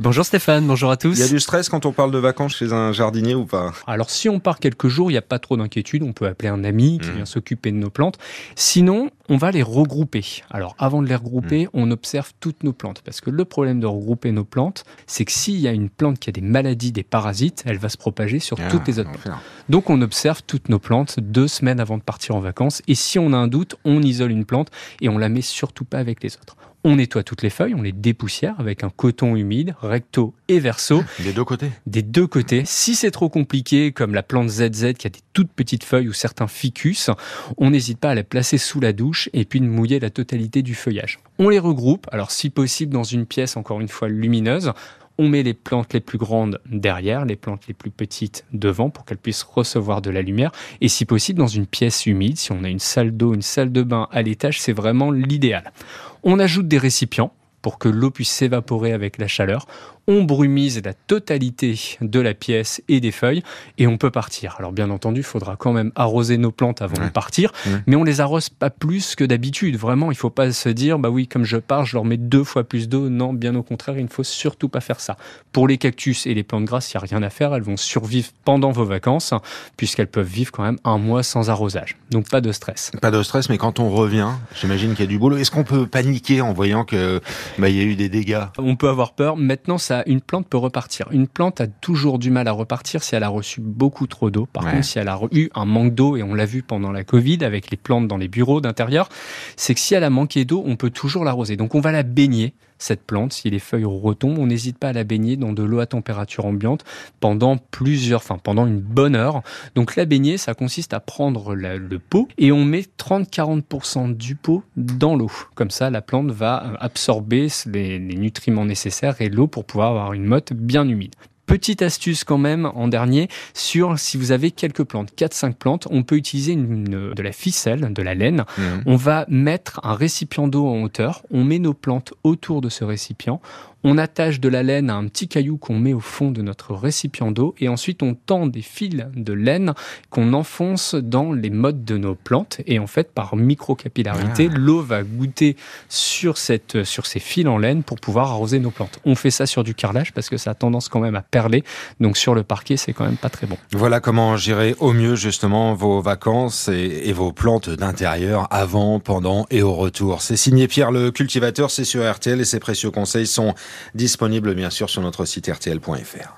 Bonjour Stéphane, bonjour à tous. Il y a du stress quand on parle de vacances chez un jardinier ou pas? Alors si on part quelques jours, il n'y a pas trop d'inquiétude, on peut appeler un ami qui Mmh. vient s'occuper de nos plantes. Sinon, on va les regrouper. Alors avant de les Mmh. regrouper, on observe toutes nos plantes. Parce que le problème de regrouper nos plantes, c'est que s'il y a une plante qui a des maladies, des parasites, elle va se propager sur Ah, toutes les autres plantes. Donc on observe toutes nos plantes deux semaines avant de partir en vacances. Et si on a un doute, on isole une plante et on la met surtout pas avec les autres. On nettoie toutes les feuilles, on les dépoussière avec un coton humide, recto et verso Des deux côtés. des deux côtés. Si c'est trop compliqué, comme la plante ZZ qui a des toutes petites feuilles ou certains ficus, on n'hésite pas à la placer sous la douche et puis de mouiller la totalité du feuillage. On les regroupe, alors si possible dans une pièce encore une fois lumineuse. On met les plantes les plus grandes derrière, les plantes les plus petites devant pour qu'elles puissent recevoir de la lumière. Et si possible dans une pièce humide, si on a une salle d'eau, une salle de bain à l'étage, c'est vraiment l'idéal. On ajoute des récipients pour que l'eau puisse s'évaporer avec la chaleur. On brumise la totalité de la pièce et des feuilles et on peut partir. Alors bien entendu, il faudra quand même arroser nos plantes avant Ouais. de partir, Ouais. mais on les arrose pas plus que d'habitude. Vraiment, il faut pas se dire bah oui, comme je pars, je leur mets deux fois plus d'eau. Non, bien au contraire, il ne faut surtout pas faire ça. Pour les cactus et les plantes grasses, il n'y a rien à faire. Elles vont survivre pendant vos vacances puisqu'elles peuvent vivre quand même un mois sans arrosage. Donc pas de stress. Pas de stress, mais quand on revient, j'imagine qu'il y a du boulot. Est-ce qu'on peut paniquer en voyant que bah, il y a eu des dégâts On peut avoir peur. Maintenant, ça, une plante peut repartir. Une plante a toujours du mal à repartir si elle a reçu beaucoup trop d'eau. Par Ouais. contre, si elle a eu un manque d'eau, et on l'a vu pendant la Covid avec les plantes dans les bureaux d'intérieur, c'est que si elle a manqué d'eau, on peut toujours l'arroser. Donc, on va la baigner. Cette plante, si les feuilles retombent, on n'hésite pas à la baigner dans de l'eau à température ambiante pendant plusieurs, enfin pendant une bonne heure. Donc la baigner, ça consiste à prendre le pot et on met 30-40% du pot dans l'eau. Comme ça, la plante va absorber les nutriments nécessaires et l'eau pour pouvoir avoir une motte bien humide. Petite astuce quand même en dernier sur si vous avez quelques plantes, 4-5 plantes, on peut utiliser une- de la ficelle, de la laine. Mhm. On va mettre un récipient d'eau en hauteur, on met nos plantes autour de ce récipient, on attache de la laine à un petit caillou qu'on met au fond de notre récipient d'eau et ensuite on tend des fils de laine qu'on enfonce dans les mottes de nos plantes et en fait par microcapillarité l'eau va goûter sur, cette, sur ces fils en laine pour pouvoir arroser nos plantes. On fait ça sur du carrelage parce que ça a tendance quand même à perler donc sur le parquet c'est quand même pas très bon. Voilà comment gérer au mieux justement vos vacances et, et vos plantes d'intérieur avant, pendant et au retour. C'est signé Pierre le cultivateur, c'est sur RTL et ses précieux conseils sont disponibles bien sûr sur notre site rtl.fr.